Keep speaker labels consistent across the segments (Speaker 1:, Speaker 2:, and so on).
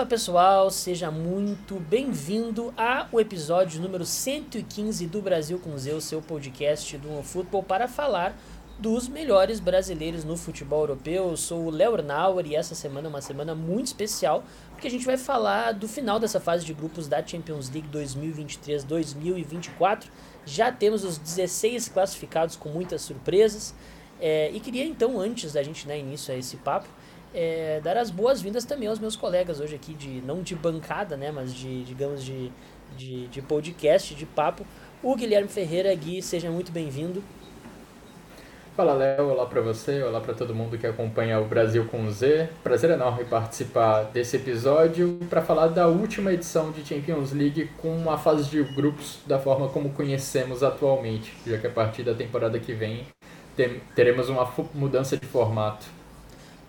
Speaker 1: Fala pessoal, seja muito bem-vindo ao episódio número 115 do Brasil com Zeu, seu podcast do futebol para falar dos melhores brasileiros no futebol europeu. Eu sou o Léo Nauer e essa semana é uma semana muito especial porque a gente vai falar do final dessa fase de grupos da Champions League 2023-2024. Já temos os 16 classificados com muitas surpresas. É, e queria então, antes da gente dar início a esse papo, é, dar as boas-vindas também aos meus colegas hoje aqui, de não de bancada, né, mas de, digamos, de, de, de podcast, de papo. O Guilherme Ferreira, Gui, seja muito bem-vindo.
Speaker 2: Fala, Léo. Olá para você, olá para todo mundo que acompanha o Brasil com Z. Prazer enorme participar desse episódio para falar da última edição de Champions League com a fase de grupos da forma como conhecemos atualmente, já que a partir da temporada que vem teremos uma mudança de formato.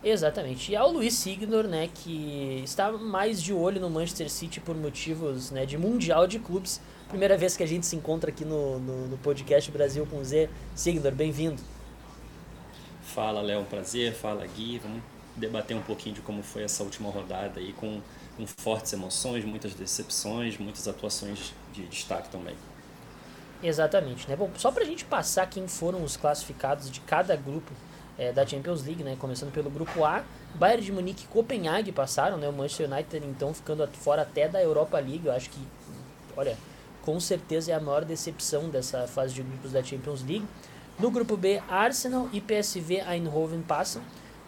Speaker 1: Exatamente. E ao Luiz Signor, né, que está mais de olho no Manchester City por motivos né, de mundial de clubes. Primeira vez que a gente se encontra aqui no, no, no podcast Brasil com Z. Signor, bem-vindo.
Speaker 3: Fala, Léo, um prazer. Fala, Gui. Vamos debater um pouquinho de como foi essa última rodada aí, com, com fortes emoções, muitas decepções, muitas atuações de destaque também.
Speaker 1: Exatamente, né? Bom, só pra gente passar quem foram os classificados de cada grupo é, da Champions League, né? Começando pelo grupo A, Bayern de Munique e Copenhague passaram, né? O Manchester United então ficando fora até da Europa League. Eu acho que, olha, com certeza é a maior decepção dessa fase de grupos da Champions League. No grupo B, Arsenal e PSV Eindhoven passam.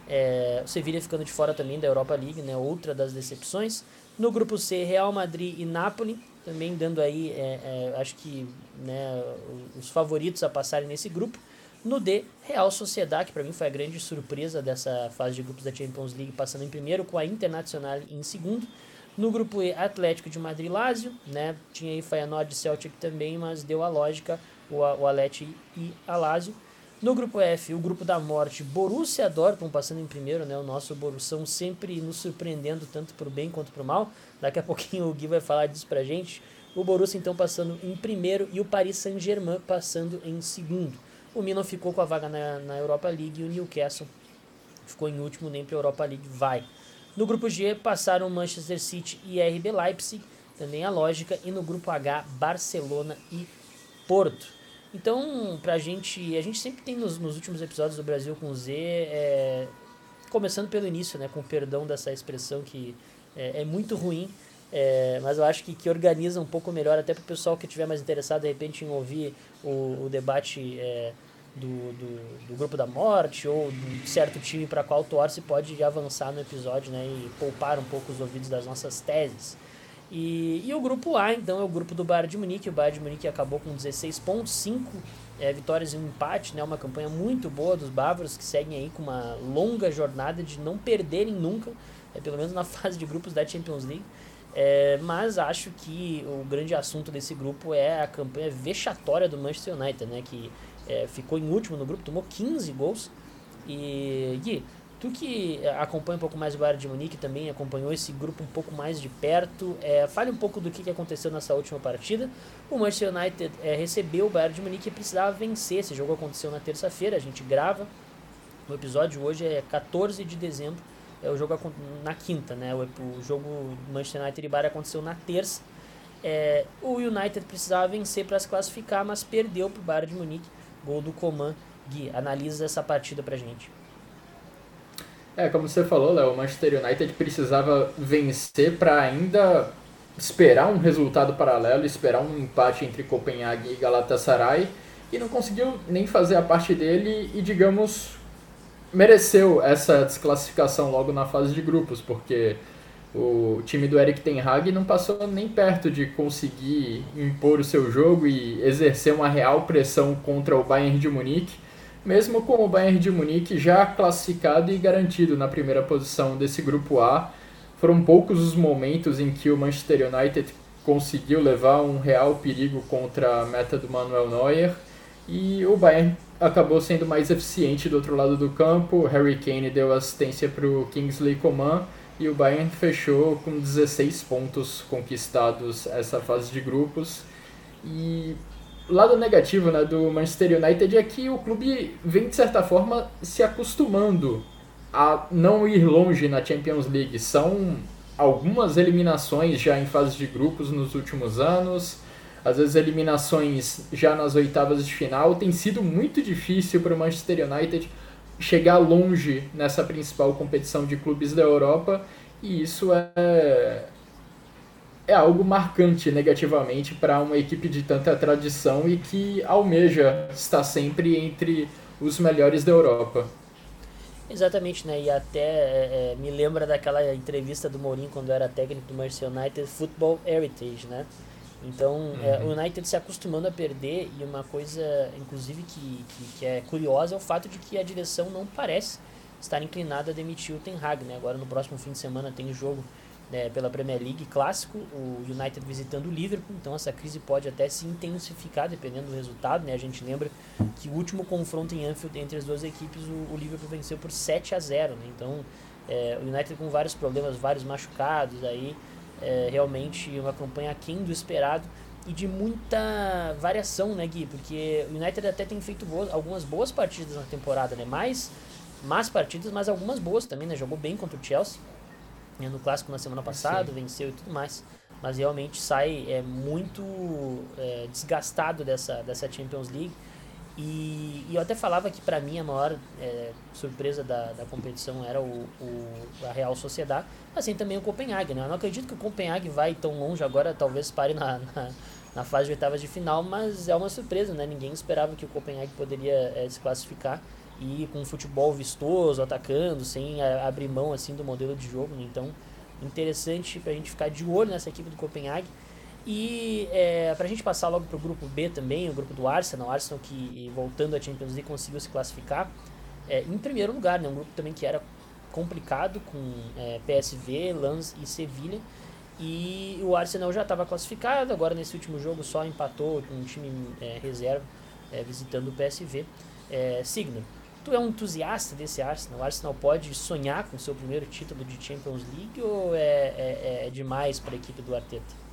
Speaker 1: É, o Sevilla ficando de fora também da Europa League, né? Outra das decepções. No grupo C, Real Madrid e Napoli, também dando aí, é, é, acho que, né, os favoritos a passarem nesse grupo. No D, Real Sociedade, que para mim foi a grande surpresa dessa fase de grupos da Champions League, passando em primeiro com a Internacional em segundo. No grupo E, Atlético de Madrid Lazio, né? Tinha aí Feyenoord e Celtic também, mas deu a lógica o, o Atleti e a Lazio. No grupo F, o grupo da morte, Borussia Dortmund passando em primeiro, né? O nosso Borussão sempre nos surpreendendo tanto para o bem quanto para o mal. Daqui a pouquinho o Gui vai falar disso pra gente. O Borussia então passando em primeiro e o Paris Saint-Germain passando em segundo. O Milan ficou com a vaga na, na Europa League e o Newcastle ficou em último, nem para a Europa League vai. No grupo G passaram Manchester City e RB Leipzig, também a lógica, e no grupo H Barcelona e Porto. Então, pra gente, a gente sempre tem nos, nos últimos episódios do Brasil com Z, é, começando pelo início, né, com perdão dessa expressão que é, é muito ruim, é, mas eu acho que, que organiza um pouco melhor, até para o pessoal que estiver mais interessado, de repente, em ouvir o, o debate é, do, do, do, grupo da morte ou de certo time para qual torce, pode avançar no episódio né, e poupar um pouco os ouvidos das nossas teses. E, e o grupo A, então, é o grupo do Bayern de Munique. O Bayern de Munique acabou com 16 pontos, 5 é, vitórias e um empate, né, uma campanha muito boa dos bávaros que seguem aí com uma longa jornada de não perderem nunca, é, pelo menos na fase de grupos da Champions League. É, mas acho que o grande assunto desse grupo é a campanha vexatória do Manchester United, né? Que é, ficou em último no grupo, tomou 15 gols. E Gui, tu que acompanha um pouco mais o Bayern de Munique também acompanhou esse grupo um pouco mais de perto, é, fale um pouco do que aconteceu nessa última partida. O Manchester United é, recebeu o Bayern de Munique e precisava vencer. Esse jogo aconteceu na terça-feira, a gente grava. O episódio hoje é 14 de dezembro é, o jogo na quinta, né? O, o jogo Manchester United e Bayern aconteceu na terça. É, o United precisava vencer para se classificar, mas perdeu para o Bayern de Munique. Gol do Coman. Gui, analisa essa partida para gente.
Speaker 2: É, como você falou, Léo, o Manchester United precisava vencer para ainda esperar um resultado paralelo, esperar um empate entre Copenhague e Galatasaray, e não conseguiu nem fazer a parte dele e, digamos, mereceu essa desclassificação logo na fase de grupos, porque o time do Eric Ten Hag não passou nem perto de conseguir impor o seu jogo e exercer uma real pressão contra o Bayern de Munique, mesmo com o Bayern de Munique já classificado e garantido na primeira posição desse grupo A. Foram poucos os momentos em que o Manchester United conseguiu levar um real perigo contra a meta do Manuel Neuer e o Bayern acabou sendo mais eficiente do outro lado do campo. Harry Kane deu assistência para o Kingsley Coman e o Bayern fechou com 16 pontos conquistados essa fase de grupos. E lado negativo né, do Manchester United é que o clube vem de certa forma se acostumando a não ir longe na Champions League. São algumas eliminações já em fase de grupos nos últimos anos, às vezes eliminações já nas oitavas de final. Tem sido muito difícil para o Manchester United chegar longe nessa principal competição de clubes da Europa e isso é é algo marcante negativamente para uma equipe de tanta tradição e que almeja estar sempre entre os melhores da Europa.
Speaker 1: Exatamente, né? E até é, é, me lembra daquela entrevista do Mourinho quando era técnico do Manchester United, Football Heritage, né? Então, uhum. é, o United se acostumando a perder e uma coisa, inclusive, que, que, que, é curiosa é o fato de que a direção não parece estar inclinada a demitir o Ten Hag, né? Agora no próximo fim de semana tem jogo né, pela Premier League clássico, o United visitando o Liverpool, então essa crise pode até se intensificar dependendo do resultado, né? A gente lembra que o último confronto em Anfield entre as duas equipes, o, o Liverpool venceu por 7 a 0, né? Então, é, o United com vários problemas, vários machucados aí, é, realmente uma campanha aquém do esperado e de muita variação, né, Gui? Porque o United até tem feito boas, algumas boas partidas na temporada, né? Mais más partidas, mas algumas boas também, né? Jogou bem contra o Chelsea né, no clássico na semana passada, Sim. venceu e tudo mais. Mas realmente sai é, muito é, desgastado dessa, dessa Champions League. E, e eu até falava que para mim a maior é, surpresa da, da competição era o, o, a Real Sociedade, assim também o Copenhague. Né? Eu não acredito que o Copenhague vai tão longe agora, talvez pare na, na, na fase de oitavas de final, mas é uma surpresa, né? ninguém esperava que o Copenhague poderia é, se classificar e com futebol vistoso, atacando, sem abrir mão assim do modelo de jogo. Né? Então, interessante para a gente ficar de olho nessa equipe do Copenhague. E é, para a gente passar logo para o grupo B também, o grupo do Arsenal, Arsenal que voltando à Champions League conseguiu se classificar é, em primeiro lugar, né? um grupo também que era complicado com é, PSV, Lens e Sevilha. E o Arsenal já estava classificado, agora nesse último jogo só empatou com um time é, reserva é, visitando o PSV. É, Signo, Tu é um entusiasta desse Arsenal? O Arsenal pode sonhar com seu primeiro título de Champions League ou é, é demais para a equipe do Arteta?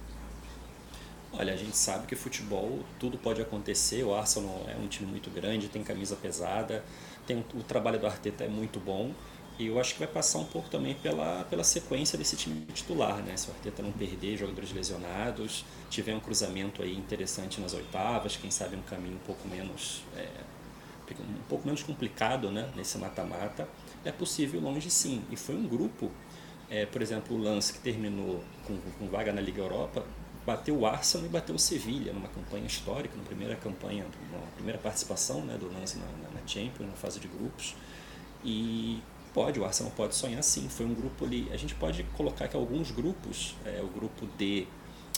Speaker 3: Olha, a gente sabe que futebol tudo pode acontecer. O Arsenal é um time muito grande, tem camisa pesada, tem o trabalho do Arteta é muito bom. E eu acho que vai passar um pouco também pela, pela sequência desse time titular, né? Se o Arteta não perder jogadores lesionados, tiver um cruzamento aí interessante nas oitavas, quem sabe um caminho um pouco menos é, um pouco menos complicado né, nesse mata-mata, é possível longe sim. E foi um grupo, é, por exemplo, o Lance que terminou com, com vaga na Liga Europa, bateu o Arsenal e bateu o Sevilha numa campanha histórica, na primeira campanha, na primeira participação né, do Lance na, na, na Champions, na fase de grupos. E pode, o Arsenal pode sonhar sim. Foi um grupo ali, a gente pode colocar que alguns grupos, é, o grupo D,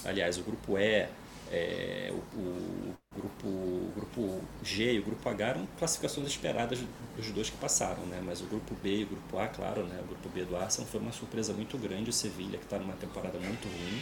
Speaker 3: aliás, o grupo E, é, o, o, grupo, o grupo G e o grupo H eram classificações esperadas dos dois que passaram, né? mas o grupo B e o grupo A, claro, né? o grupo B do Arsenal foi uma surpresa muito grande, o Sevilha, que está numa temporada muito ruim,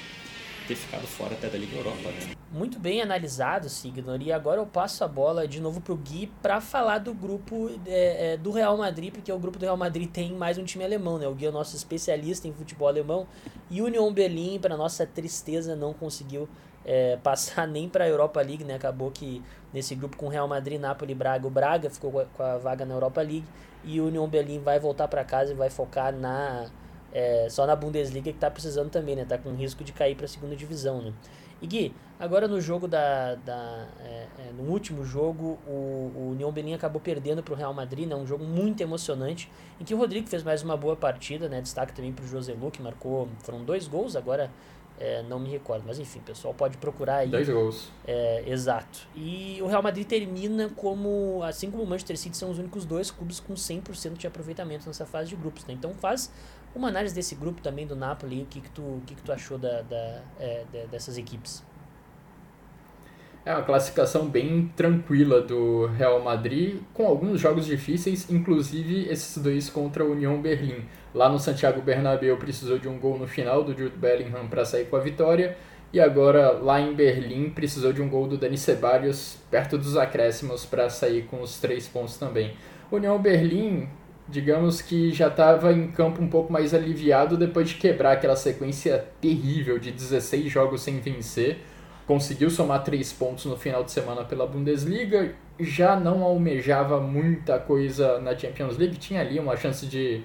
Speaker 3: ter ficado fora até da Liga Europa. Né?
Speaker 1: Muito bem analisado, Signor, e agora eu passo a bola de novo para o Gui para falar do grupo é, é, do Real Madrid, porque o grupo do Real Madrid tem mais um time alemão, né? o Gui é o nosso especialista em futebol alemão, e Union Berlin, para nossa tristeza, não conseguiu é, passar nem para a Europa League, né? Acabou que nesse grupo com Real Madrid, Napoli, Braga, o Braga ficou com a vaga na Europa League e Union Berlin vai voltar para casa e vai focar na é, só na Bundesliga que está precisando também, né? Tá com risco de cair para a segunda divisão, né? E Gui, agora no jogo da, da é, é, no último jogo o, o Union Berlin acabou perdendo para o Real Madrid, né? Um jogo muito emocionante em que o Rodrigo fez mais uma boa partida, né? Destaque também para o José Lu que marcou, foram dois gols agora é, não me recordo, mas enfim, pessoal pode procurar aí.
Speaker 2: Dois gols.
Speaker 1: É, exato. E o Real Madrid termina como, assim como o Manchester City, são os únicos dois clubes com 100% de aproveitamento nessa fase de grupos. Né? Então faz uma análise desse grupo também do Napoli, o que, que, tu, o que, que tu achou da, da, é, dessas equipes.
Speaker 2: É uma classificação bem tranquila do Real Madrid, com alguns jogos difíceis, inclusive esses dois contra a União Berlim. Lá no Santiago Bernabéu precisou de um gol no final do Jude Bellingham para sair com a vitória, e agora lá em Berlim precisou de um gol do Dani Ceballos perto dos acréscimos para sair com os três pontos também. União Berlim, digamos que já estava em campo um pouco mais aliviado depois de quebrar aquela sequência terrível de 16 jogos sem vencer conseguiu somar três pontos no final de semana pela Bundesliga, já não almejava muita coisa na Champions League, tinha ali uma chance de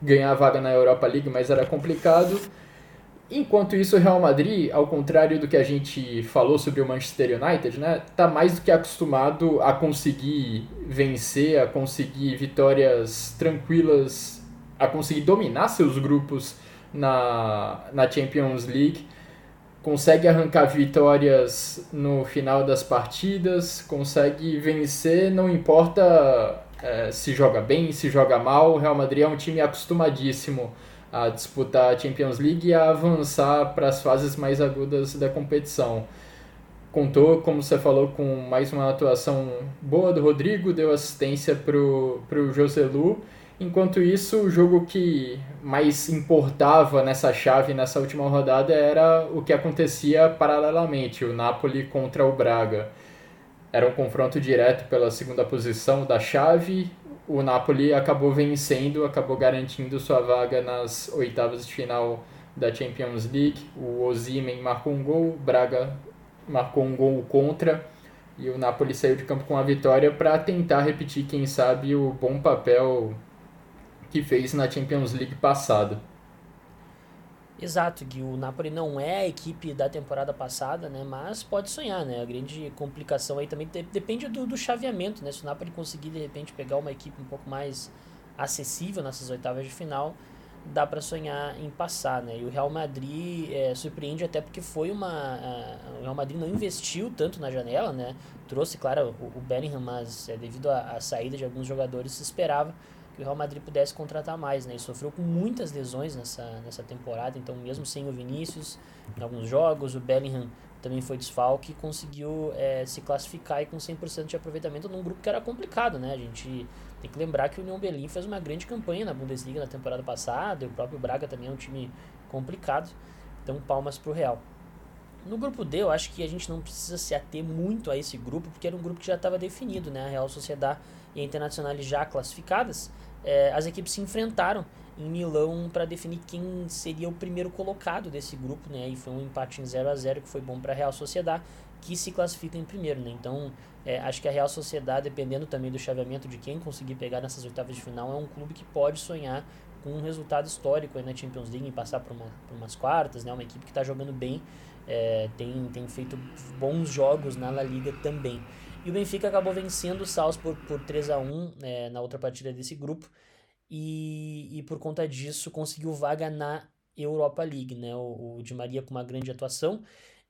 Speaker 2: ganhar a vaga na Europa League, mas era complicado. Enquanto isso, o Real Madrid, ao contrário do que a gente falou sobre o Manchester United, né, tá mais do que acostumado a conseguir vencer, a conseguir vitórias tranquilas, a conseguir dominar seus grupos na, na Champions League. Consegue arrancar vitórias no final das partidas, consegue vencer, não importa é, se joga bem, se joga mal. O Real Madrid é um time acostumadíssimo a disputar a Champions League e a avançar para as fases mais agudas da competição. Contou, como você falou, com mais uma atuação boa do Rodrigo, deu assistência para o Joselu. Enquanto isso, o jogo que mais importava nessa chave, nessa última rodada, era o que acontecia paralelamente, o Napoli contra o Braga. Era um confronto direto pela segunda posição da chave, o Napoli acabou vencendo, acabou garantindo sua vaga nas oitavas de final da Champions League. O Osimhen marcou um gol, o Braga marcou um gol contra e o Napoli saiu de campo com a vitória para tentar repetir, quem sabe, o bom papel que fez na Champions League passada.
Speaker 1: Exato, que o Napoli não é a equipe da temporada passada, né? Mas pode sonhar, né? A grande complicação aí também depende do, do chaveamento, né? Se o Napoli conseguir de repente pegar uma equipe um pouco mais acessível nessas oitavas de final, dá para sonhar em passar, né? E o Real Madrid é, surpreende até porque foi uma o Real Madrid não investiu tanto na janela, né? Trouxe, claro, o, o Bellingham, mas é, devido à saída de alguns jogadores se esperava que o Real Madrid pudesse contratar mais, né? E sofreu com muitas lesões nessa, nessa temporada, então mesmo sem o Vinícius, em alguns jogos, o Bellingham também foi desfalque e conseguiu é, se classificar e com 100% de aproveitamento num grupo que era complicado, né? A gente tem que lembrar que o União Berlim fez uma grande campanha na Bundesliga na temporada passada, e o próprio Braga também é um time complicado, então palmas para o Real. No grupo D, eu acho que a gente não precisa se ater muito a esse grupo, porque era um grupo que já estava definido, né? A Real Sociedade e a Internacional já classificadas, é, as equipes se enfrentaram em Milão para definir quem seria o primeiro colocado desse grupo, né? E foi um empate em 0 a 0 que foi bom para a Real Sociedade, que se classifica em primeiro, né? Então, é, acho que a Real Sociedade, dependendo também do chaveamento de quem conseguir pegar nessas oitavas de final, é um clube que pode sonhar com um resultado histórico aí na Champions League e passar por, uma, por umas quartas, né? Uma equipe que está jogando bem, é, tem, tem feito bons jogos na La Liga também. E o Benfica acabou vencendo o Salzburg por 3 a 1 é, na outra partida desse grupo. E, e por conta disso conseguiu vaga na Europa League, né? O, o Di Maria com uma grande atuação.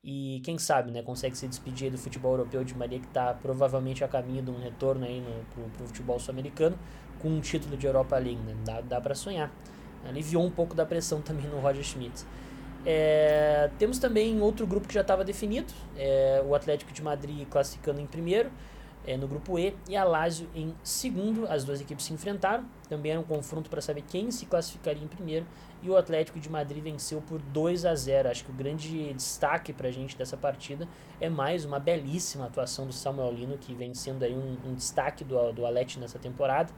Speaker 1: E quem sabe, né, consegue se despedir do futebol europeu de Maria, que está provavelmente a caminho de um retorno aí no, pro, pro futebol sul-americano, com um título de Europa League, né? Dá, dá para sonhar. Aliviou um pouco da pressão também no Roger Schmidt. É, temos também outro grupo que já estava definido, é, o Atlético de Madrid classificando em primeiro é, no grupo E e a Lazio em segundo. As duas equipes se enfrentaram, também era um confronto para saber quem se classificaria em primeiro e o Atlético de Madrid venceu por 2 a 0. Acho que o grande destaque para a gente dessa partida é mais uma belíssima atuação do Samuel Lino, que vem sendo aí um, um destaque do, do Alete nessa temporada.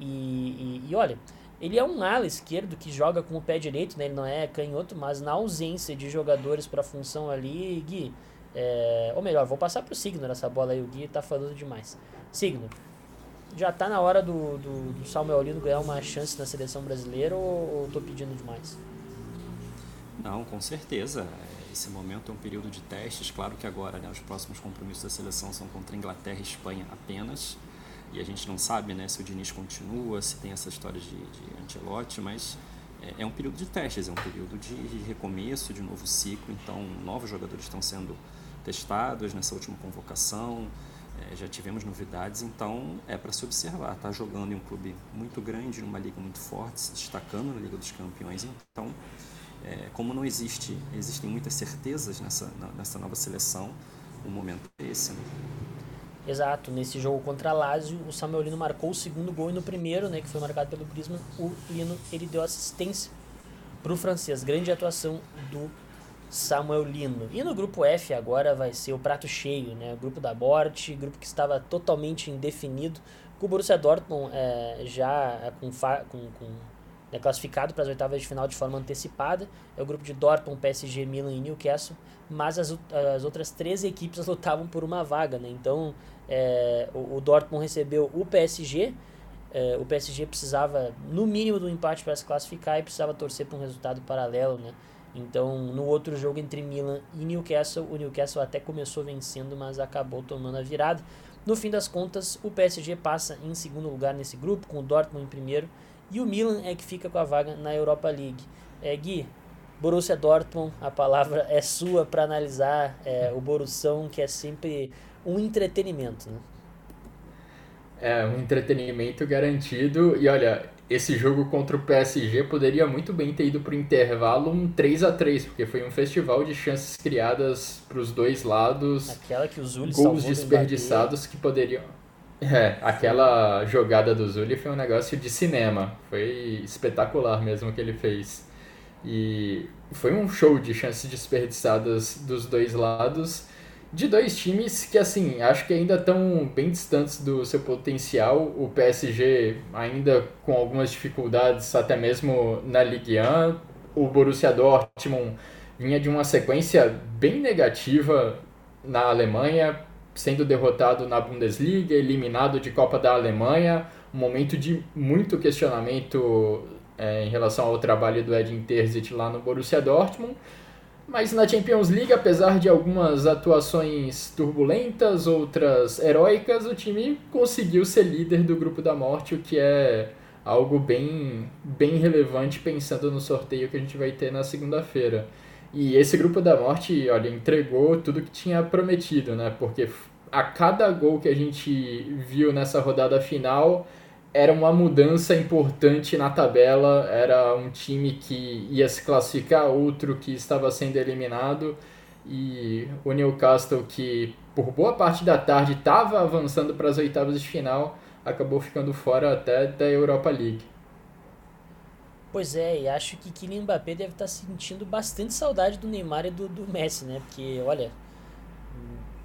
Speaker 1: E, e, e olha, ele é um ala esquerdo que joga com o pé direito, né? Ele não é canhoto, mas na ausência de jogadores para a função ali, Gui. É, ou melhor, vou passar pro Signo nessa bola aí, o Gui tá falando demais. Signo, já tá na hora do, do, do Samuel Lino ganhar uma chance na seleção brasileira ou, ou tô pedindo demais?
Speaker 3: Não, com certeza. Esse momento é um período de testes. Claro que agora né, os próximos compromissos da seleção são contra Inglaterra e Espanha apenas e a gente não sabe né, se o Diniz continua, se tem essa história de, de Ancelotti, mas é, é, um período de testes, é um período de recomeço, de novo ciclo, então novos jogadores estão sendo testados nessa última convocação, é, já tivemos novidades, então é para se observar, está jogando em um clube muito grande, numa liga muito forte, se destacando na Liga dos Campeões, então é, como não existe, existem muitas certezas nessa, nessa nova seleção, o momento é esse. Né?
Speaker 1: Exato, nesse jogo contra a Lazio, o Samuel Lino marcou o segundo gol e no primeiro, né, que foi marcado pelo Griezmann, o Lino ele deu assistência para o francês. Grande atuação do Samuel Lino. E no grupo F agora vai ser o prato cheio, né? O grupo da morte, grupo que estava totalmente indefinido, com o Borussia Dortmund é, já com, com, com né, classificado para as oitavas de final de forma antecipada. É o grupo de Dortmund, PSG, Milan e Newcastle. Mas as, as outras três equipes lutavam por uma vaga, né? Então é, o, o, Dortmund recebeu o PSG, É, o PSG precisava, no mínimo, do empate para se classificar e precisava torcer para um resultado paralelo, né? Então, no outro jogo entre Milan e Newcastle, o Newcastle até começou vencendo, mas acabou tomando a virada. No fim das contas, o PSG passa em segundo lugar nesse grupo, com o Dortmund em primeiro, e o Milan é que fica com a vaga na Europa League. É, Gui, Borussia Dortmund, a palavra é sua para analisar é, o Borussão, que é sempre um entretenimento. Né?
Speaker 2: É, um entretenimento garantido. E olha, esse jogo contra o PSG poderia muito bem ter ido para o intervalo um 3 a 3 porque foi um festival de chances criadas para os dois lados.
Speaker 1: Aquela que o
Speaker 2: Gols desperdiçados que poderiam. É, aquela jogada do Zuli foi um negócio de cinema. Foi espetacular mesmo o que ele fez. E foi um show de chances desperdiçadas dos dois lados de dois times que, assim, acho que ainda estão bem distantes do seu potencial. O PSG ainda com algumas dificuldades, até mesmo na Ligue 1. O Borussia Dortmund vinha de uma sequência bem negativa na Alemanha, sendo derrotado na Bundesliga, eliminado de Copa da Alemanha, um momento de muito questionamento é, em relação ao trabalho do Edin Terzic lá no Borussia Dortmund. Mas na Champions League, apesar de algumas atuações turbulentas, outras heróicas, o time conseguiu ser líder do grupo da morte, o que é algo bem, bem relevante pensando no sorteio que a gente vai ter na segunda-feira. E esse grupo da morte, olha, entregou tudo que tinha prometido, né? Porque a cada gol que a gente viu nessa rodada final, era uma mudança importante na tabela, era um time que ia se classificar, outro que estava sendo eliminado, e o Newcastle, que por boa parte da tarde estava avançando para as oitavas de final, acabou ficando fora até da Europa League.
Speaker 1: Pois é, e acho que Kylian Mbappé deve estar sentindo bastante saudade do Neymar e do, do Messi, né? Porque, olha,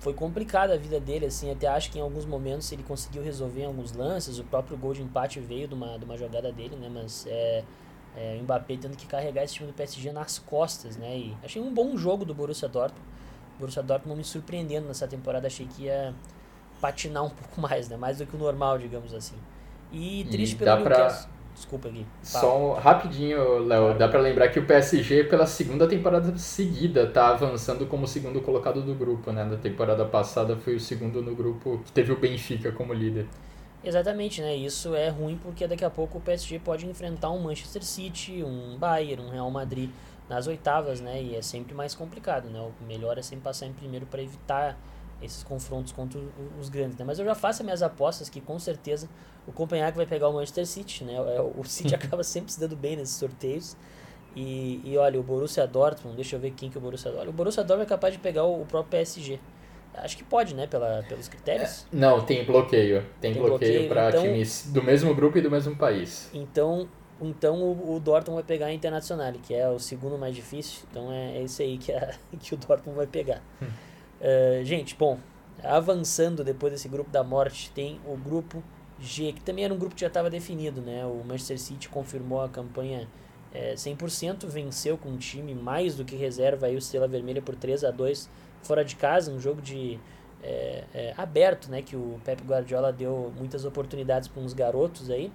Speaker 1: foi complicada a vida dele, assim, até acho que em alguns momentos ele conseguiu resolver alguns lances, o próprio gol de empate veio de uma, de uma jogada dele, né, mas é, é, o Mbappé tendo que carregar esse time do PSG nas costas, né, e achei um bom jogo do Borussia Dortmund, o Borussia Dortmund me surpreendendo nessa temporada, achei que ia patinar um pouco mais, né, mais do que o normal, digamos assim. E triste e pelo Newcastle. Pra Desculpa, Gui.
Speaker 2: Fala. Só um, rapidinho, Léo. Dá para lembrar que o PSG, pela segunda temporada seguida, tá avançando como segundo colocado do grupo, né? Na temporada passada foi o segundo no grupo que teve o Benfica como líder.
Speaker 1: Exatamente, né? Isso é ruim porque daqui a pouco o PSG pode enfrentar um Manchester City, um Bayern, um Real Madrid nas oitavas, né? E é sempre mais complicado, né? O melhor é sempre passar em primeiro para evitar esses confrontos contra os grandes, né? Mas eu já faço minhas apostas que com certeza o Copenhague vai pegar o Manchester City, né? É, o City acaba sempre se dando bem nesses sorteios. E, e olha, o Borussia Dortmund, deixa eu ver quem que o Borussia Dortmund. O Borussia Dortmund é capaz de pegar o, o próprio PSG. Acho que pode, né? Pela, pelos critérios.
Speaker 2: É, não, tem bloqueio. Tem, tem bloqueio, bloqueio para então, times do mesmo grupo e do mesmo país.
Speaker 1: Então, então o, o Dortmund vai pegar a Internacional, que é o segundo mais difícil. Então é, é esse aí que, a, que o Dortmund vai pegar. Hum. Uh, gente, bom, avançando depois desse grupo da morte, tem o grupo G, que também era um grupo que já estava definido, né? O Manchester City confirmou a campanha é, 100%, venceu com um time mais do que reserva aí o Estrela Vermelha por 3 a 2 fora de casa, um jogo de é, é, aberto, né? Que o Pep Guardiola deu muitas oportunidades para uns garotos aí.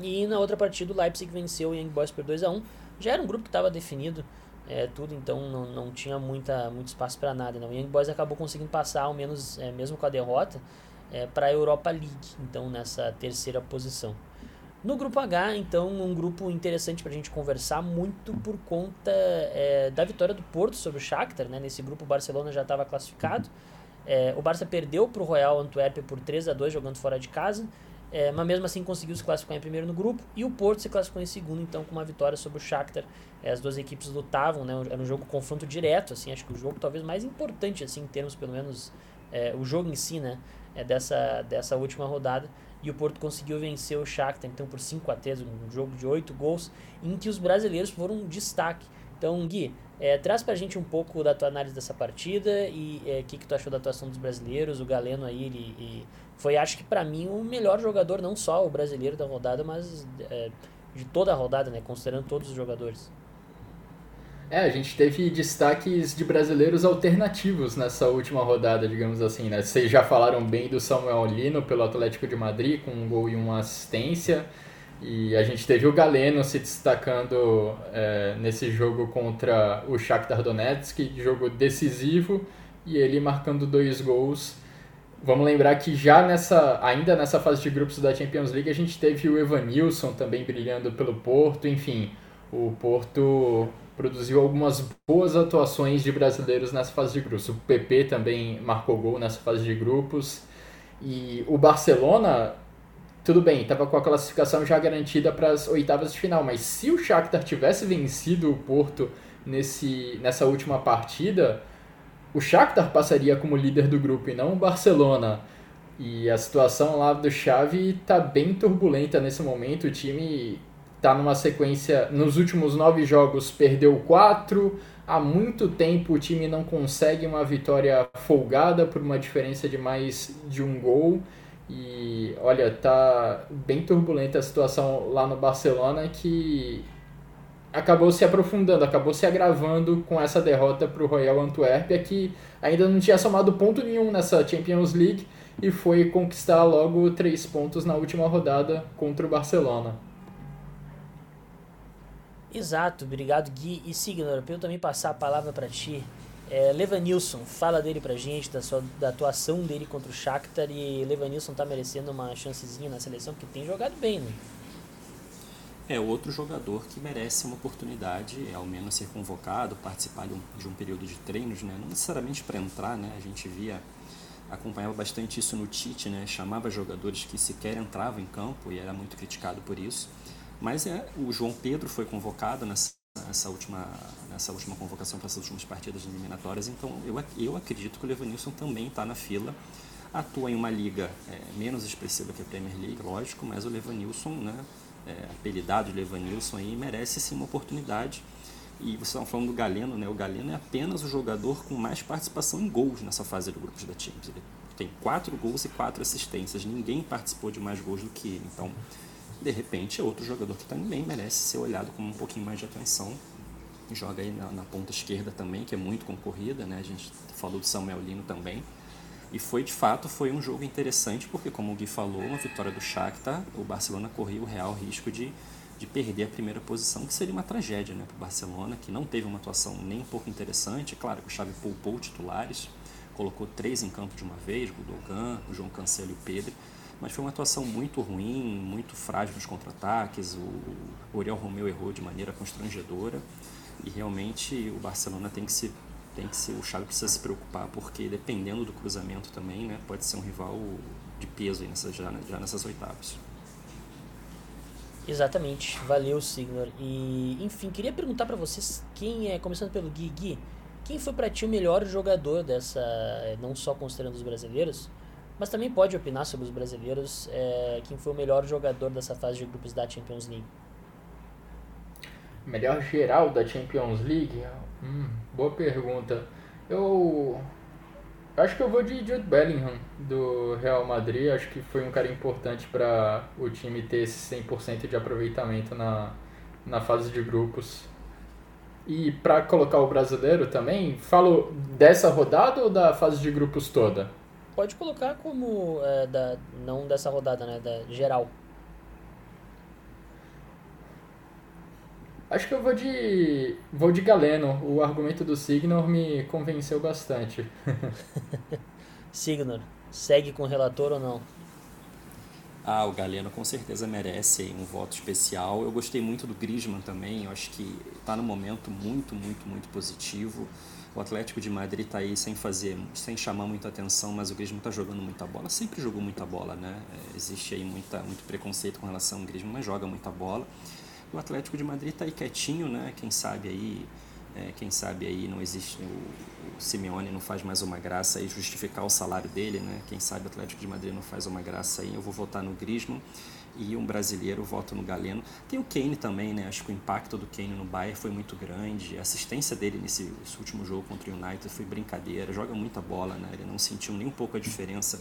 Speaker 1: E na outra partida o Leipzig venceu o Young Boys por 2 a 1 Já era um grupo que estava definido, é, tudo, então não, não tinha muita, muito espaço para nada. Não. O Young Boys acabou conseguindo passar, ao menos é, mesmo com a derrota, é, para a Europa League, então nessa terceira posição. No grupo H, então, um grupo interessante para a gente conversar muito por conta é, da vitória do Porto sobre o Shakhtar. Né? Nesse grupo o Barcelona já estava classificado. É, o Barça perdeu para o Royal Antwerp por 3 a 2 jogando fora de casa, é, mas mesmo assim conseguiu se classificar em primeiro no grupo. E o Porto se classificou em segundo, então, com uma vitória sobre o Shakhtar. É, as duas equipes lutavam, né? era um jogo confronto direto, assim, acho que o jogo talvez mais importante, assim, em termos, pelo menos, é, o jogo em si, né? é, dessa, dessa última rodada. E o Porto conseguiu vencer o Shakhtar, então, por 5 a 3 um jogo de 8 gols, em que os brasileiros foram um destaque. Então, Gui, é, traz pra gente um pouco da tua análise dessa partida e o é, que, que tu achou da atuação dos brasileiros. O Galeno aí, ele, ele foi, acho que para mim, o melhor jogador, não só o brasileiro da rodada, mas é, de toda a rodada, né? Considerando todos os jogadores.
Speaker 2: É, a gente teve destaques de brasileiros alternativos nessa última rodada, digamos assim, né? Vocês já falaram bem do Samuel Lino pelo Atlético de Madrid, com um gol e uma assistência. E a gente teve o Galeno se destacando é, nesse jogo contra o Shakhtar Donetsk, jogo decisivo, e ele marcando dois gols. Vamos lembrar que já nessa, ainda nessa fase de grupos da Champions League, a gente teve o Evanilson também brilhando pelo Porto, enfim, o Porto produziu algumas boas atuações de brasileiros nessa fase de grupos. O PP também marcou gol nessa fase de grupos. E o Barcelona, tudo bem, estava com a classificação já garantida para as oitavas de final, mas se o Shakhtar tivesse vencido o Porto nesse, nessa última partida, o Shakhtar passaria como líder do grupo e não o Barcelona. E a situação lá do Xavi está bem turbulenta nesse momento. O time está numa sequência. Nos últimos nove jogos perdeu quatro. Há muito tempo o time não consegue uma vitória folgada por uma diferença de mais de um gol. E olha, tá bem turbulenta a situação lá no Barcelona que acabou se aprofundando, acabou se agravando com essa derrota para o Royal Antuérpia, que ainda não tinha somado ponto nenhum nessa Champions League e foi conquistar logo três pontos na última rodada contra o Barcelona.
Speaker 1: Exato, obrigado Gui. E Signor, para eu também passar a palavra para ti, é, Levanilson, fala dele pra gente, da, sua, da atuação dele contra o Shakhtar e Levanilson tá merecendo uma chancezinha na seleção, porque tem jogado bem, né?
Speaker 3: É outro jogador que merece uma oportunidade, é, ao menos ser convocado, participar de um, de um período de treinos, né? Não necessariamente para entrar, né? A gente via, acompanhava bastante isso no Tite, né? Chamava jogadores que sequer entravam em campo e era muito criticado por isso mas é, o João Pedro foi convocado nessa, nessa, última, nessa última convocação para essas últimas partidas eliminatórias, então eu, eu acredito que o Levanilson também está na fila. Atua em uma liga é, menos expressiva que a Premier League, lógico, mas o Levanilson, né, é, apelidado de Levanilson, aí, merece sim uma oportunidade. E vocês estão falando do Galeno, né? O Galeno é apenas o jogador com mais participação em gols nessa fase de grupos da Champions. Ele tem quatro gols e quatro assistências. Ninguém participou de mais gols do que ele. Então, de repente é outro jogador que também merece ser olhado com um pouquinho mais de atenção. Joga aí na, na, ponta esquerda também, que é muito concorrida, né? A gente falou do Samuel Lino também. E foi, de fato, foi um jogo interessante, porque, como o Gui falou, uma vitória do Shakhtar, o Barcelona corria o real risco de, de perder a primeira posição, que seria uma tragédia né, para o Barcelona, que não teve uma atuação nem um pouco interessante. Claro que o Xavi poupou titulares, colocou três em campo de uma vez, o Dogan, o João Cancelo e o Pedro, mas foi uma atuação muito ruim, muito frágil nos contra-ataques. O Oriol Romeu errou de maneira constrangedora e realmente o Barcelona tem que se tem que ser o Xavi precisa se preocupar porque dependendo do cruzamento também, né, pode ser um rival de peso aí nessas, já, já nessas oitavas.
Speaker 1: Exatamente, valeu Signor. E enfim, queria perguntar para vocês quem é, começando pelo Gui, Gui, quem foi para ti o melhor jogador dessa, não só considerando os brasileiros, mas também pode opinar sobre os brasileiros, é, quem foi o melhor jogador dessa fase de grupos da Champions League.
Speaker 2: Melhor geral da Champions League? Hum, boa pergunta. Eu acho que eu vou de Jude Bellingham do Real Madrid. Acho que foi um cara importante para o time ter esse 100% de aproveitamento na, na fase de grupos. E para colocar o brasileiro também, falo dessa rodada ou da fase de grupos toda?
Speaker 1: Pode colocar como é, da, não dessa rodada, né? Da geral.
Speaker 2: Acho que eu vou de. vou de Galeno. O argumento do Signor me convenceu bastante.
Speaker 1: Signor, segue com o relator ou não?
Speaker 3: Ah, o Galeno com certeza merece um voto especial. Eu gostei muito do Griezmann também. Eu acho que está num momento muito, muito, muito positivo. O Atlético de Madrid está aí sem fazer, sem chamar muita atenção, mas o Griezmann está jogando muita bola. Sempre jogou muita bola, né? É, existe aí muita, muito preconceito com relação ao Griezmann, mas joga muita bola. O Atlético de Madrid está aí quietinho, né? Quem sabe aí, é, quem sabe aí não existe o, o Simeone não faz mais uma graça aí justificar o salário dele, né? Quem sabe o Atlético de Madrid não faz uma graça aí. Eu vou votar no Griezmann e um brasileiro voto no Galeno. Tem o Kane também, né? Acho que o impacto do Kane no Bayern foi muito grande. A assistência dele nesse, nesse último jogo contra o United foi brincadeira. Joga muita bola, né? Ele não sentiu nem um pouco a diferença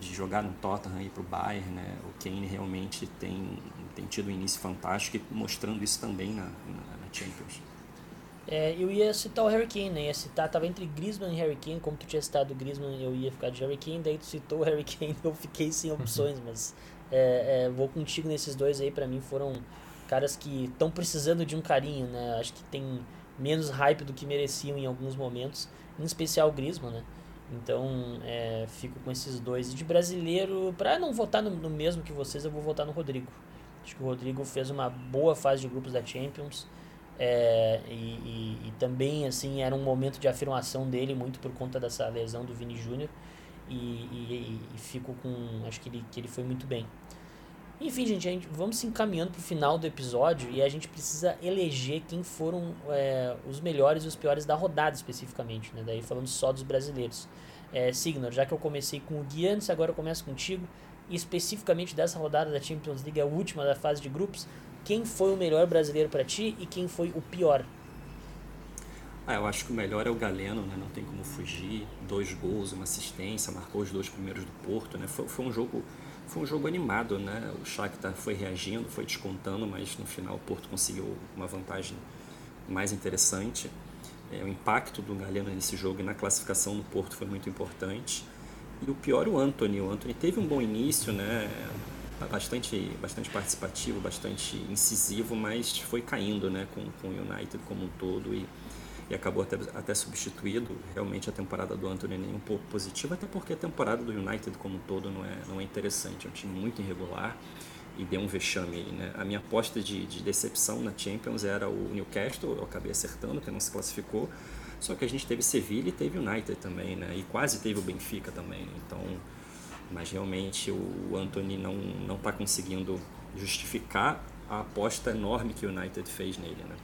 Speaker 3: de jogar no Tottenham e para o Bayern, né? O Kane realmente tem, tem tido um início fantástico e mostrando isso também na, na, na Champions.
Speaker 1: É, eu ia citar o Harry Kane, né? Ia citar, tava entre Griezmann e Harry Kane, como tu tinha citado o Griezmann, eu ia ficar de Harry Kane, daí tu citou o Harry Kane, eu fiquei sem opções, mas é, é, vou contigo nesses dois aí, para mim foram caras que estão precisando de um carinho, né? Acho que tem menos hype do que mereciam em alguns momentos, em especial o Griezmann, né? Então, é, fico com esses dois. E de brasileiro, para não votar no, no, mesmo que vocês, eu vou votar no Rodrigo. Acho que o Rodrigo fez uma boa fase de grupos da Champions. É, e, e, e, também, assim, era um momento de afirmação dele, muito por conta dessa lesão do Vini Júnior. E, e, e, fico com. Acho que ele, que ele foi muito bem. Enfim, gente, gente vamos se encaminhando para o final do episódio e a gente precisa eleger quem foram é, os melhores e os piores da rodada especificamente, né? Daí falando só dos brasileiros. É, Signor, já que eu comecei com o Gui antes, agora eu começo contigo. Especificamente dessa rodada da Champions League, a última da fase de grupos, quem foi o melhor brasileiro para ti e quem foi o pior?
Speaker 3: Ah, eu acho que o melhor é o Galeno, né? não tem como fugir. Dois gols, uma assistência, marcou os dois primeiros do Porto. Né? Foi, foi um jogo foi um jogo animado, né? O Shakhtar foi reagindo, foi descontando, mas no final o Porto conseguiu uma vantagem mais interessante. É, o impacto do Galeno nesse jogo e na classificação do Porto foi muito importante. E o pior, o Anthony. O Anthony teve um bom início, né? Bastante, bastante participativo, bastante incisivo, mas foi caindo né? com, com o United como um todo. E e acabou até, até substituído. Realmente a temporada do Anthony nem um pouco positiva, até porque a temporada do United como um todo não é, não é interessante. É um time muito irregular e deu um vexame aí, né? A minha aposta de, de decepção na Champions era o Newcastle, eu acabei acertando, que não se classificou. Só que a gente teve Sevilla e teve United também, né? E quase teve o Benfica também. Então, mas realmente o Anthony não não está conseguindo justificar a aposta enorme que o United fez nele, né?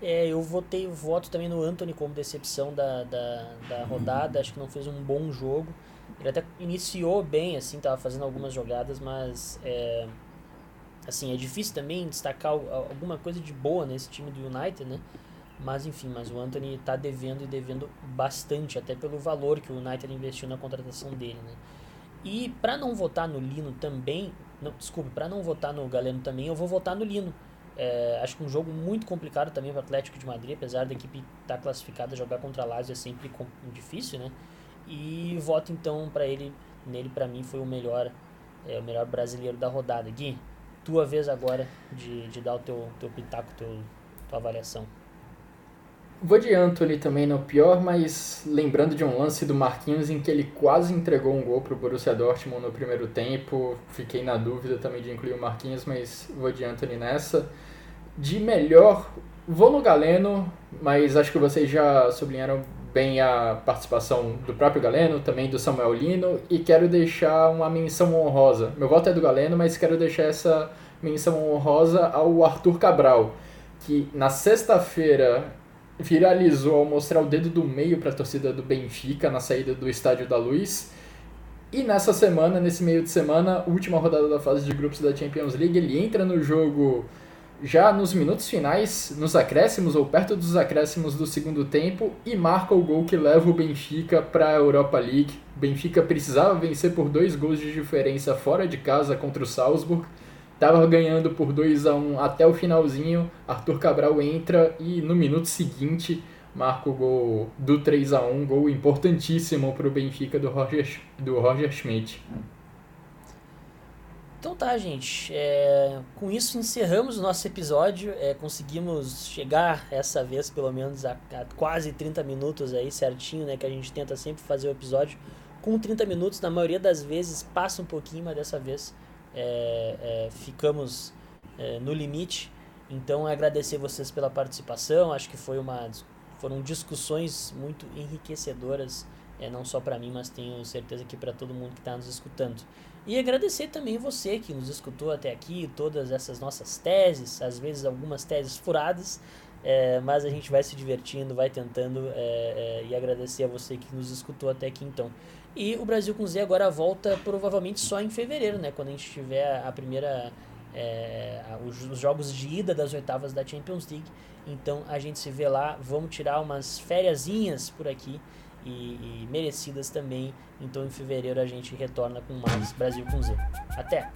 Speaker 1: É, eu votei, voto também no Anthony como decepção da, da, da rodada. Acho que não fez um bom jogo. Ele até iniciou bem, assim, tava fazendo algumas jogadas, mas é, assim, é difícil também destacar alguma coisa de boa nesse time do United, né? Mas enfim, mas o Anthony tá devendo e devendo bastante, até pelo valor que o United investiu na contratação dele, né? E para não votar no Lino também, não, desculpe, para não votar no Galeno também, eu vou votar no Lino é, acho que um jogo muito complicado também para o Atlético de Madrid, apesar da equipe estar tá classificada, jogar contra a Lazio é sempre difícil, né? E voto então para ele, nele para mim foi o melhor, é, o melhor brasileiro da rodada. Gui, tua vez agora de, de dar o teu, teu pitaco, teu, tua avaliação.
Speaker 2: Vou de Anthony também no pior, mas lembrando de um lance do Marquinhos em que ele quase entregou um gol para o Borussia Dortmund no primeiro tempo. Fiquei na dúvida também de incluir o Marquinhos, mas vou de Anthony nessa. De melhor, vou no Galeno, mas acho que vocês já sublinharam bem a participação do próprio Galeno, também do Samuel Lino, e quero deixar uma menção honrosa. Meu voto é do Galeno, mas quero deixar essa menção honrosa ao Arthur Cabral, que na sexta-feira viralizou ao mostrar o dedo do meio para a torcida do Benfica na saída do Estádio da Luz. E nessa semana, nesse meio de semana, última rodada da fase de grupos da Champions League, ele entra no jogo já nos minutos finais, nos acréscimos ou perto dos acréscimos do segundo tempo e marca o gol que leva o Benfica para a Europa League. O Benfica precisava vencer por dois gols de diferença fora de casa contra o Salzburg Tava ganhando por 2 a 1 um até o finalzinho. Arthur Cabral entra e no minuto seguinte marca o gol do 3 a 1 gol importantíssimo para o Benfica do Roger, do Roger Schmidt.
Speaker 1: Então tá, gente. É, com isso encerramos o nosso episódio. É, conseguimos chegar essa vez, pelo menos, a, a, quase 30 minutos aí, certinho, né? Que a gente tenta sempre fazer o episódio com 30 minutos. Na maioria das vezes passa um pouquinho, mas dessa vez é, é, ficamos é, no limite. Então, agradecer vocês pela participação. Acho que foi uma, foram discussões muito enriquecedoras, é, não só para mim, mas tenho certeza que para todo mundo que está nos escutando. E agradecer também você que nos escutou até aqui, todas essas nossas teses, às vezes algumas teses furadas, é, mas a gente vai se divertindo, vai tentando, é, é, e agradecer a você que nos escutou até aqui então. E o Brasil com Z agora volta provavelmente só em fevereiro, né? Quando a gente tiver a primeira. É, os, os, jogos de ida das oitavas da Champions League. Então a gente se vê lá. Vamos tirar umas fériasinhas por aqui. E, e merecidas também. Então em fevereiro a gente retorna com mais Brasil com Z. Até!